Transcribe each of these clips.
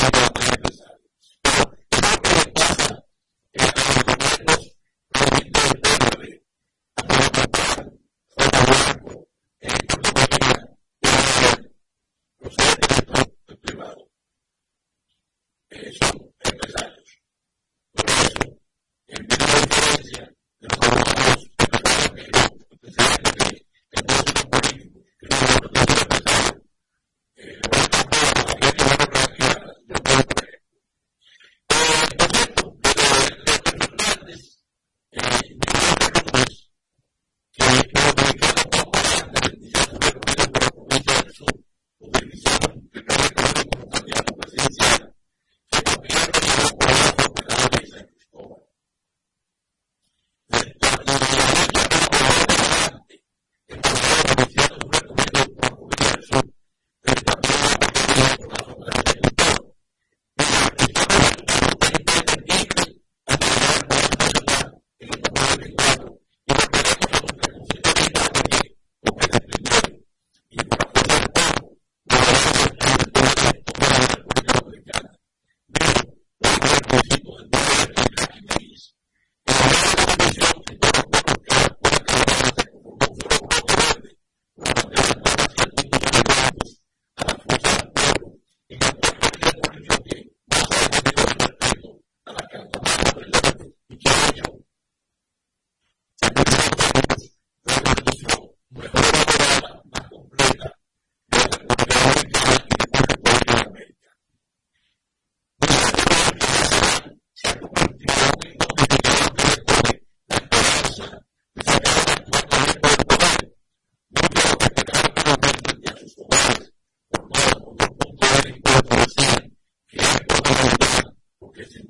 couple If you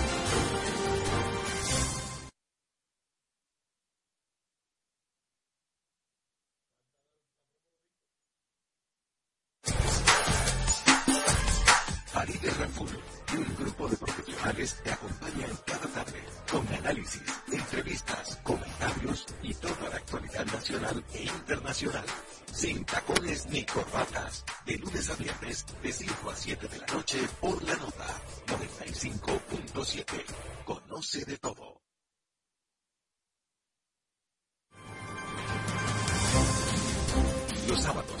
nacional e internacional. Sin tacones ni corbatas. De lunes a viernes, de 5 a 7 de la noche, por la nota 95.7. Conoce de todo. Los sábados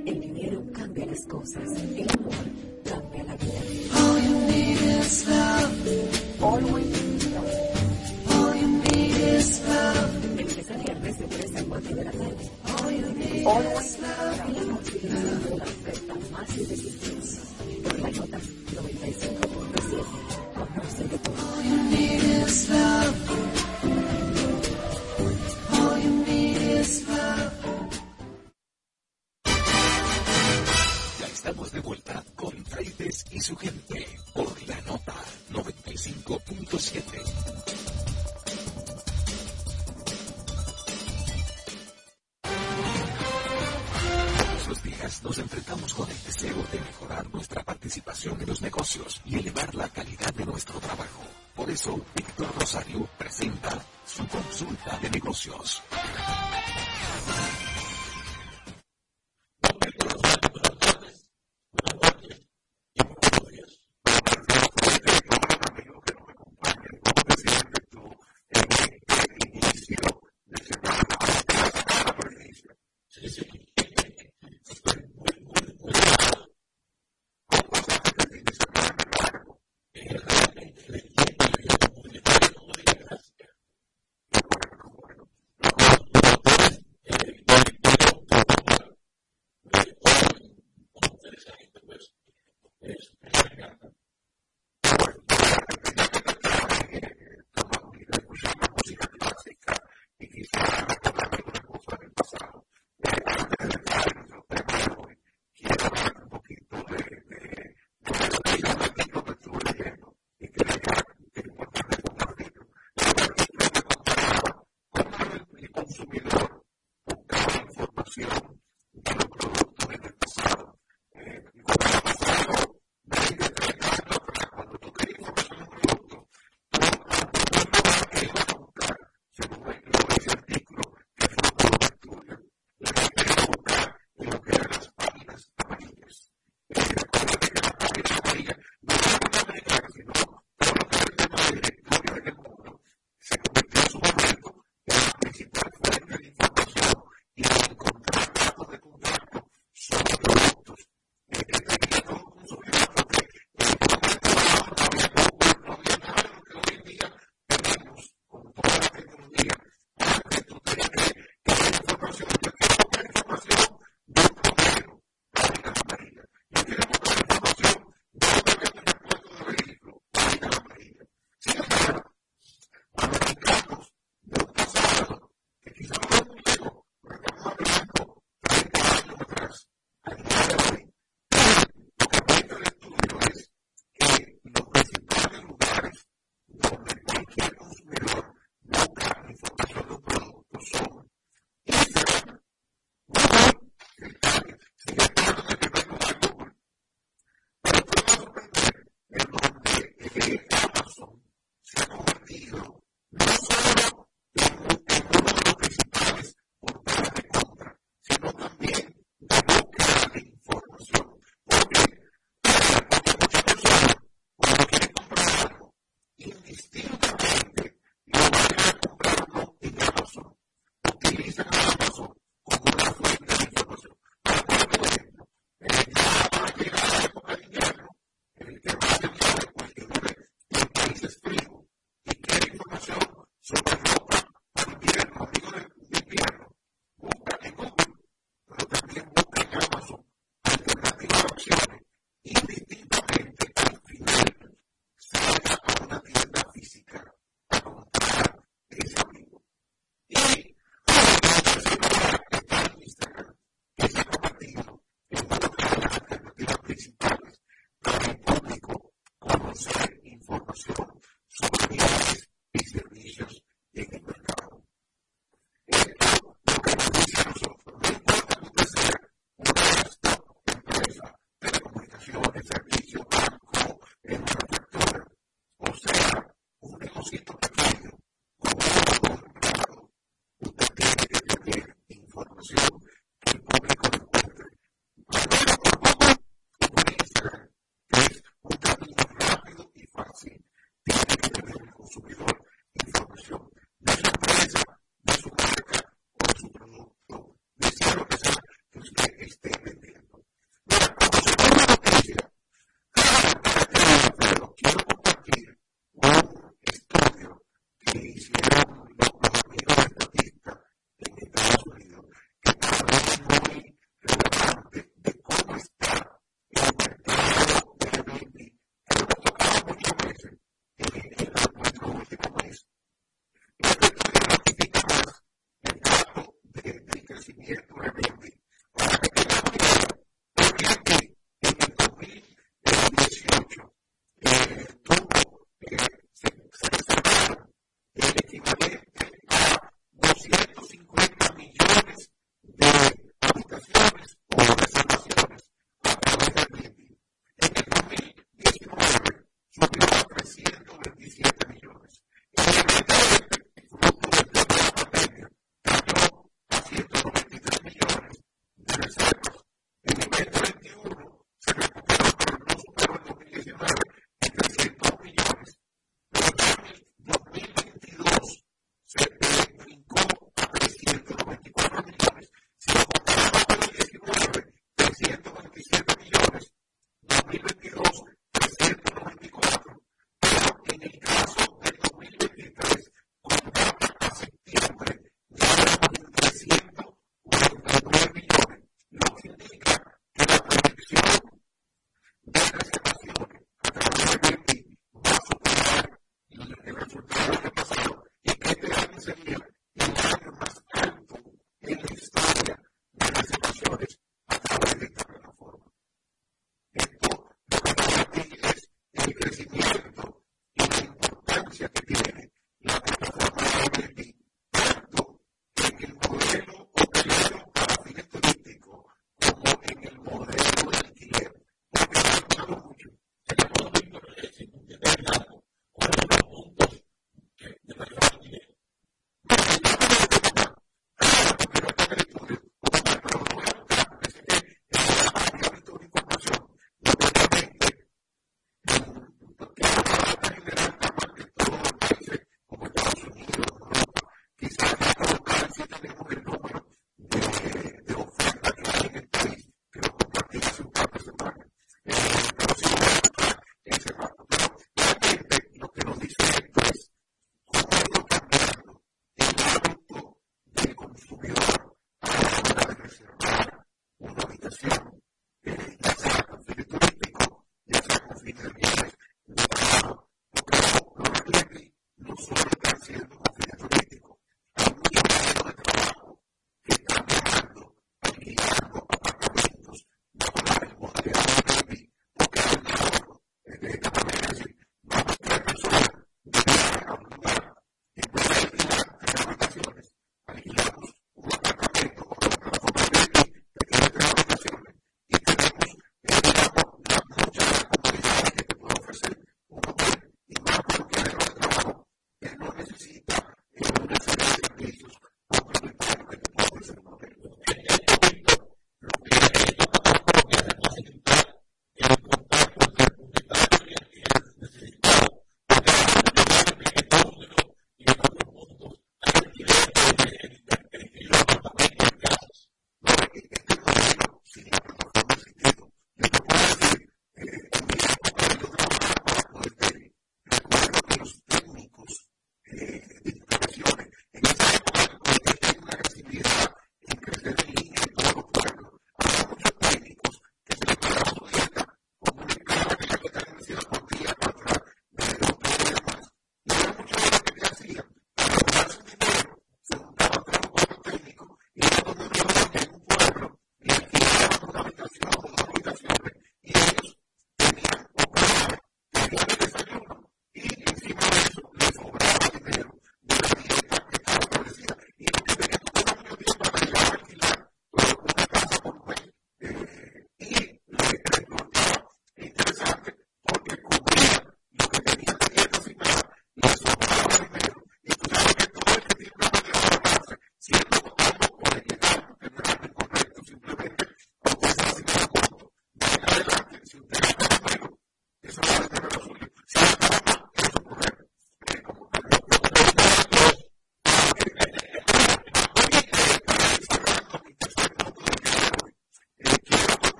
las cosas. El amor cambia la vida. All you need is love. All you need is love. De lunes a viernes de 3 a 4 de la tarde. All you need is love. La multiplicación de la oferta más irresistible. Por la nota 95.7. Conoce elevar la calidad de nuestro trabajo. Por eso, Víctor Rosario presenta su consulta de negocios. very, very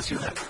e internacional. Sin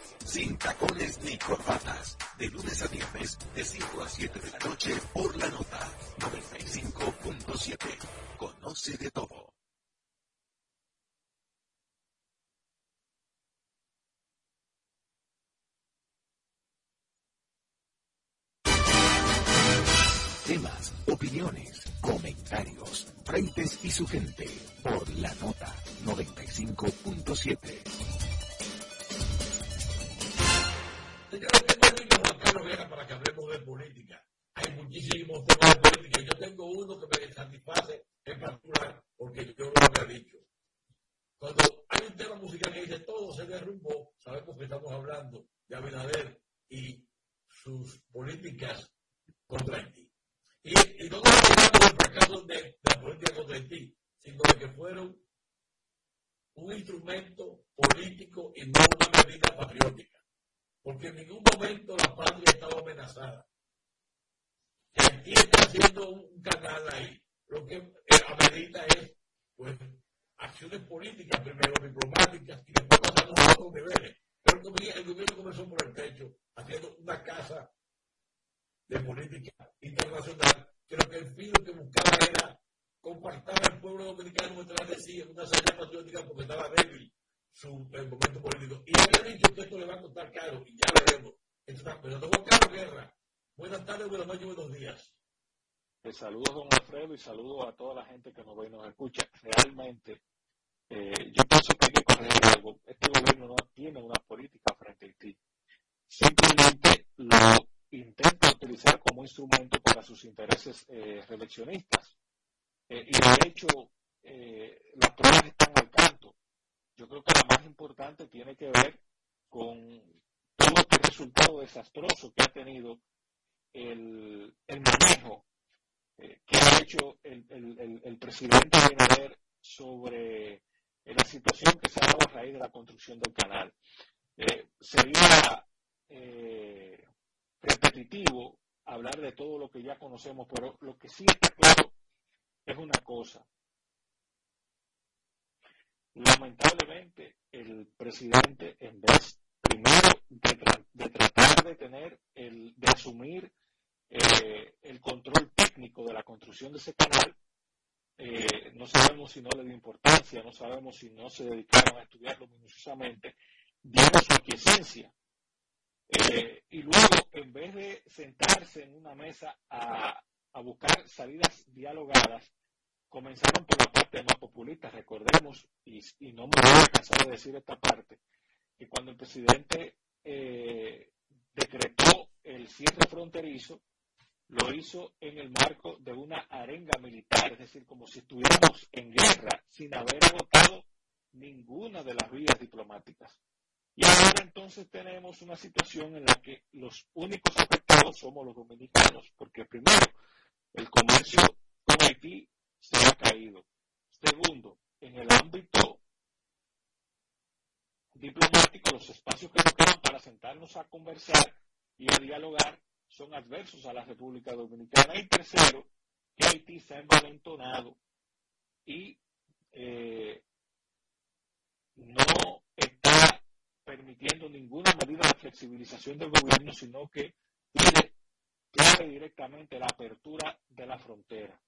sin tacones ni corbatas, de lunes a viernes, de 5 a 7 de la noche por la nota 95.7. Conoce de todo. Temas, opiniones, comentarios, frentes y su gente por la nota 95.7. Señores, tengo Juan Carlos Vega para que hablemos de política. Hay muchísimos temas de política. Yo tengo uno que me satisface en particular, porque yo lo había dicho. Cuando hay un tema musical que dice todo se derrumbó, sabemos que estamos hablando de Abinader y sus políticas contra Haití. Y, y no nos olvidamos del fracaso de, la política contra Haití, sino de que fueron un instrumento político y no una medida patriótica. Porque en ningún momento la patria estaba amenazada. Haití está haciendo un canal ahí. Lo que amerita es, pues, acciones políticas, primero diplomáticas, y después pasamos a otros niveles. Pero el gobierno comenzó por el techo, haciendo una casa de política internacional, creo que el fin que buscaba era compartir al pueblo dominicano mientras decía una salida patriótica porque estaba débil su el momento político. Y había dicho que esto le va a costar caro, y ya veremos. Pero Juan Carlos Guerra, buenas tardes, buenas noches, buenos días. Les saludo, don Alfredo, y saludo a toda la gente que nos ve y nos escucha. Realmente, eh, yo pienso que hay que corregir algo. Este gobierno no tiene una política frente a ti. Simplemente lo intenta utilizar como instrumento para sus intereses eh, reeleccionistas. Eh, y de hecho, eh, las pruebas están al canto. Yo creo que la más importante tiene que ver con todo este resultado desastroso que ha tenido el, manejo que ha hecho el, el, el presidente Abinader sobre la situación que se ha dado a raíz de la construcción del canal. sería repetitivo hablar de todo lo que ya conocemos, pero lo que sí está claro es una cosa. Lamentablemente, el presidente, en vez primero de, tratar de tener, el, de asumir eh, el control técnico de la construcción de ese canal. Eh, no sabemos si no le dio importancia, no sabemos si no se dedicaron a estudiarlo minuciosamente, dieron su aquiescencia. Eh, y luego, en vez de sentarse en una mesa a buscar salidas dialogadas, comenzaron por la parte más populista. Recordemos, y, no me voy a cansar de decir esta parte, que cuando el presidente eh, decretó el cierre fronterizo, lo hizo en el marco de una arenga militar, es decir, como si estuviéramos en guerra, sin haber agotado ninguna de las vías diplomáticas. Y ahora entonces tenemos una situación en la que los únicos afectados somos los dominicanos, porque primero, el comercio con Haití se ha caído. Segundo, en el ámbito diplomático, los espacios que nos quedan para sentarnos a conversar y a dialogar son adversos a la República Dominicana. Y tercero, que Haití se ha envalentonado y eh, no está permitiendo ninguna medida de flexibilización del gobierno, sino que pide clave directamente la apertura de la frontera.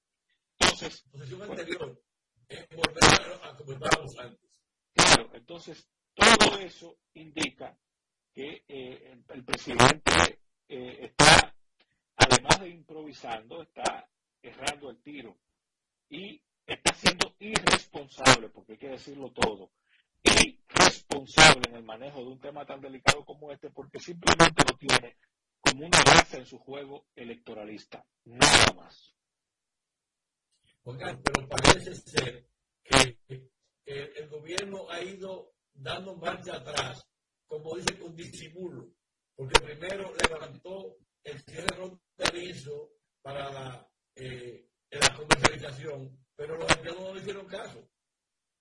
Entonces, posición anterior es volver a como estábamos antes. Claro, entonces todo eso indica que eh, el, presidente eh, está, además de improvisando, está errando el tiro y está siendo irresponsable, porque hay que decirlo todo, irresponsable en el manejo de un tema tan delicado como este, porque simplemente lo tiene como una base en su juego electoralista, nada más. Oigan, pero parece ser que el gobierno ha ido dando marcha atrás, como dice, con disimulo, porque primero levantó el cierre fronterizo para la, eh, la comercialización, pero los empleados no le hicieron caso.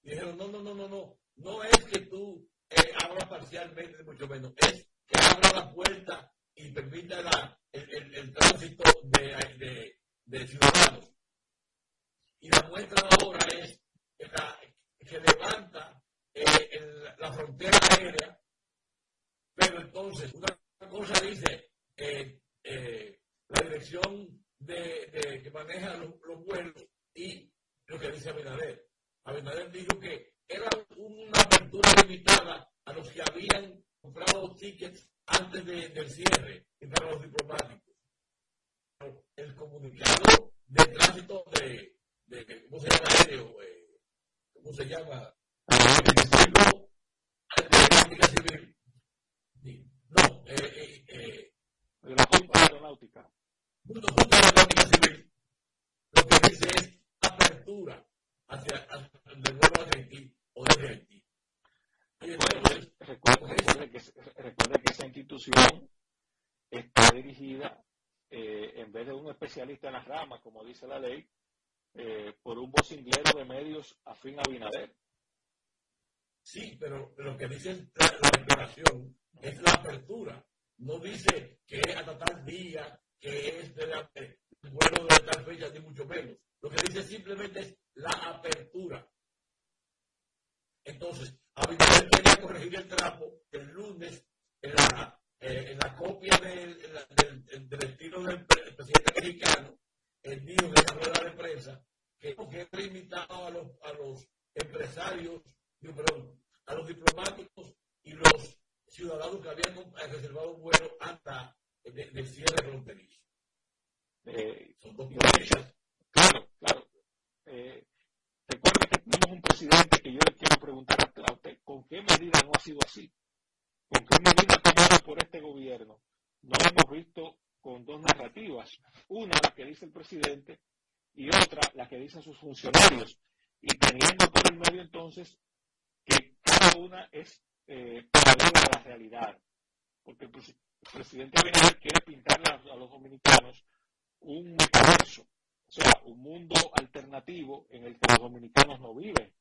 dijeron, no, no, no, no, no, no es que tú eh, abras parcialmente, mucho menos, es que abra la puerta y permita la, el, tránsito de ciudadanos. Y la muestra ahora es que levanta eh, la frontera aérea, pero entonces una cosa dice eh, eh, la dirección de, que maneja los, vuelos y lo que dice Abinader. Abinader dijo que era una apertura limitada a los que habían comprado tickets antes del cierre y para los diplomáticos. El comunicado de tránsito de de, ¿cómo se llama aéreo? Eh, ¿Cómo se llama? Aeronáutica civil. No, eh, eh, eh, de la Junta Aeronáutica. Junta Aeronáutica Civil. Lo que dice es apertura hacia, hacia de nuevo a Haití o de Haití. Recuerde, recuerde, que, recuerde que esa institución está dirigida, eh, en vez de un especialista en las ramas, como dice la ley, eh, por un vocinglero de medios afín a Binader. Sí, pero lo que dice la, la declaración es la apertura. No dice que es hasta tal día, que es de la, el vuelo de tal fecha, ni mucho menos. Lo que dice simplemente es la apertura. Entonces, Abinader quería corregir el trapo el lunes en la, eh, en la copia del, del, del estilo del presidente mexicano el dijo de la rueda de prensa que, que limitado a los, a los empresarios, perdón, a los diplomáticos y los ciudadanos que habían reservado un vuelo hasta el cierre fronterizo. Eh, Son dos cosas. Claro, claro. Eh, recuerda que tenemos un presidente que yo le quiero preguntar a usted, ¿con qué medida no ha sido así? ¿Con qué medida tomada por este gobierno? No hemos visto con dos narrativas. Una, la que dice el presidente, y otra, la que dicen sus funcionarios. Y teniendo por el medio entonces que cada una es eh, paralela a la realidad. Porque el, presidente Abinader quiere pintarle a, los dominicanos un metaverso, o sea, un mundo alternativo en el que los dominicanos no viven.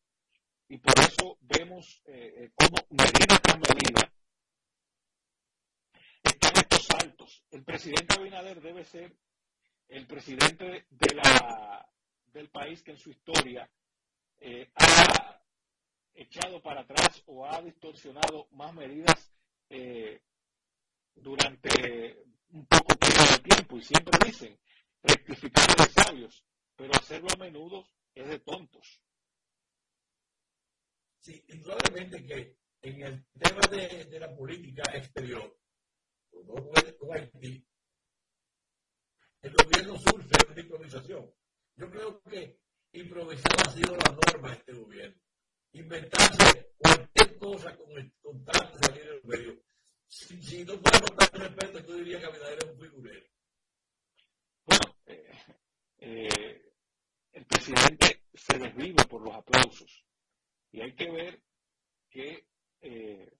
Y por eso vemos eh, eh cómo medida tras medida el presidente Abinader debe ser el presidente de la, del país que en su historia eh, ha echado para atrás o ha distorsionado más medidas eh, durante un poco de tiempo y siempre dicen rectificar de sabios, pero hacerlo a menudo es de tontos. Sí, indudablemente que en el tema de, de la política exterior, con el gobierno surfe de improvisación. Yo creo que improvisar ha sido la norma de este gobierno. Inventarse cualquier cosa con, el, con tanto salir en el medio. Si, no fuera por tanto respeto, yo diría que Abinader es un figurero. Bueno, eh, eh, el presidente se desvive por los aplausos. Y hay que ver que eh,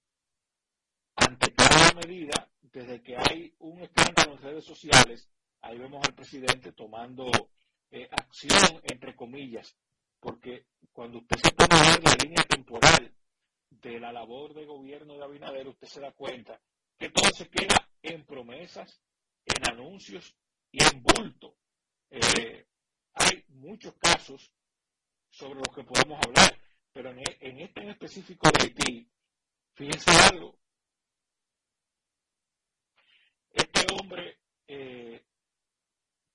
ante cada medida, desde que hay un escándalo en redes sociales, ahí vemos al presidente tomando eh, acción, entre comillas, porque cuando usted se pone a ver la línea temporal de la labor de gobierno de Abinader, usted se da cuenta que todo se queda en promesas, en anuncios y en bulto. Eh, hay muchos casos sobre los que podemos hablar, pero en, en este en específico de Haití, fíjense algo. Este hombre eh,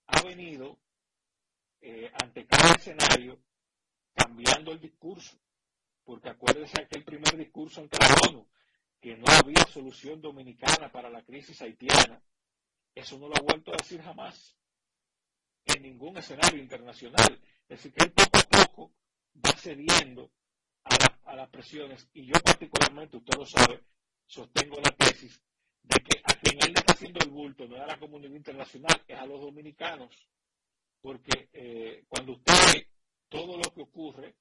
ha venido eh, ante cada escenario cambiando el discurso, porque acuérdense aquel primer discurso ante la ONU, que no había solución dominicana para la crisis haitiana, eso no lo ha vuelto a decir jamás en ningún escenario internacional. Es decir, que él poco a poco va cediendo a, a las presiones. Y yo particularmente, usted lo sabe, sostengo la tesis de que a quien él le está haciendo el bulto no a la comunidad internacional, es a los dominicanos porque eh, cuando usted ve todo lo que ocurre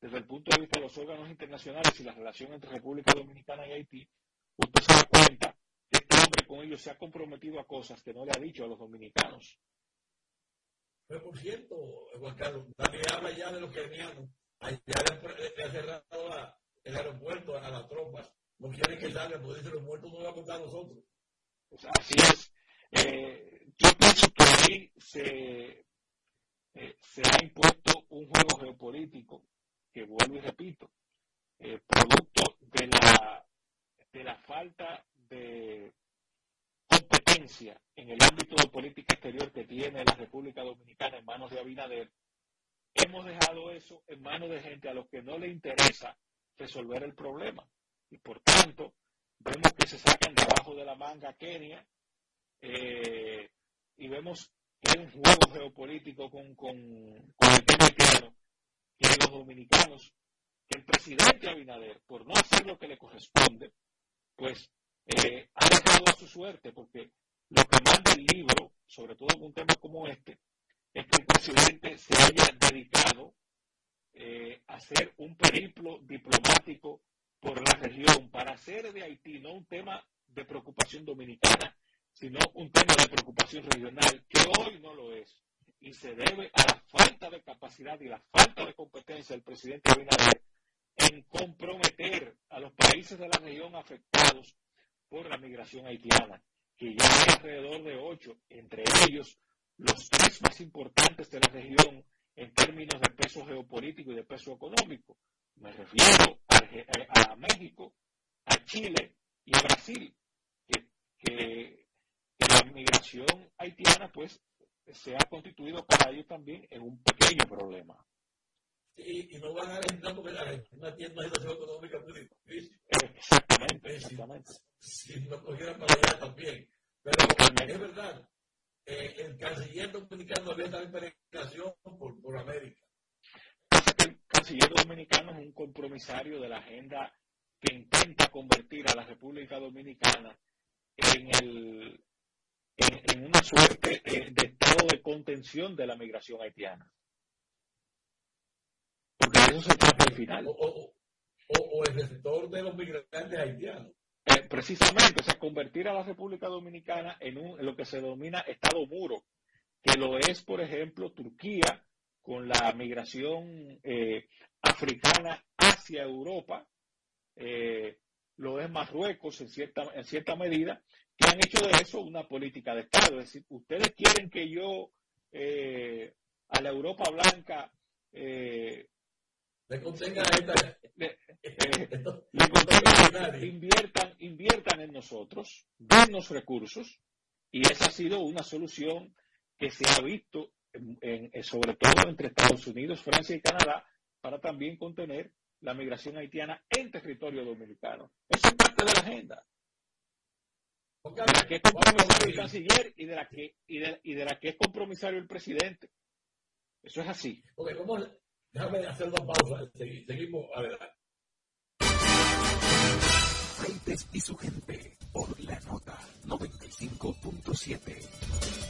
desde el punto de vista de los órganos internacionales y la relación entre República Dominicana y Haití, usted se da cuenta que este hombre con ellos se ha comprometido a cosas que no le ha dicho a los dominicanos. Pero por cierto, Juan Carlos, también habla ya de los kenianos. Ya le, ha cerrado el aeropuerto a las tropas. No quieren que salgan, porque dicen los muertos no van a contar nosotros. así es. Eh, yo pienso que ahí se eh, se ha impuesto un juego geopolítico que vuelvo y repito, eh, producto de la, de la falta de competencia en el ámbito de política exterior que tiene la República Dominicana en manos de Abinader, hemos dejado eso en manos de gente a los que no le interesa resolver el problema. Y por tanto, vemos que se sacan de abajo de la manga Kenia eh, y vemos que hay un juego geopolítico con, con, con el tema claro, que los dominicanos, que el presidente Abinader, por no hacer lo que le corresponde, pues eh, ha dejado a su suerte, porque lo que manda el libro, sobre todo en un tema como este, es que el presidente se haya dedicado eh, a hacer un periplo diplomático por la región para hacer de Haití no un tema de preocupación dominicana, sino un tema de preocupación regional que hoy no lo es. Y se debe a la falta de capacidad y la falta de competencia del presidente Abinader en comprometer a los países de la región afectados por la migración haitiana, que ya hay alrededor de ocho, entre ellos los tres más importantes de la región en términos de peso geopolítico y de peso económico. Me refiero a, a México, a Chile y a Brasil, que, que la migración haitiana pues se ha constituido para ellos también en un pequeño problema. Sí, y no van a entrar porque la Argentina tiene una situación económica muy difícil. Exactamente, exactamente. Si, si no cogieran para allá también. Pero es verdad, eh, el canciller dominicano había estado en peregrinación por, por América. Canciller dominicano es un compromisario de la agenda que intenta convertir a la República Dominicana en el en, una suerte eh, de estado de contención de la migración haitiana. Porque eso se trata al final. O, o, o, el sector de los migrantes haitianos. Eh, precisamente, o sea, convertir a la República Dominicana en, un, en lo que se denomina Estado muro, que lo es, por ejemplo, Turquía con la migración eh, africana hacia Europa, eh, lo es Marruecos en cierta, en cierta medida, que han hecho de eso una política de Estado. Es decir, ustedes quieren que yo eh, a la Europa blanca eh, le contenga esta. inviertan, inviertan en nosotros, dennos recursos, y esa ha sido una solución que se ha visto, sobre todo entre Estados Unidos, Francia y Canadá, para también contener la migración haitiana en territorio dominicano. Esa es parte de la agenda. De la que es compromisario el canciller y de la que, y de, y de la que es compromisario el presidente. Eso es así. Ok, ¿cómo? Déjame hacer una pausa. Seguimos adelante. Freites y su gente por la nota 95.7.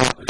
Father.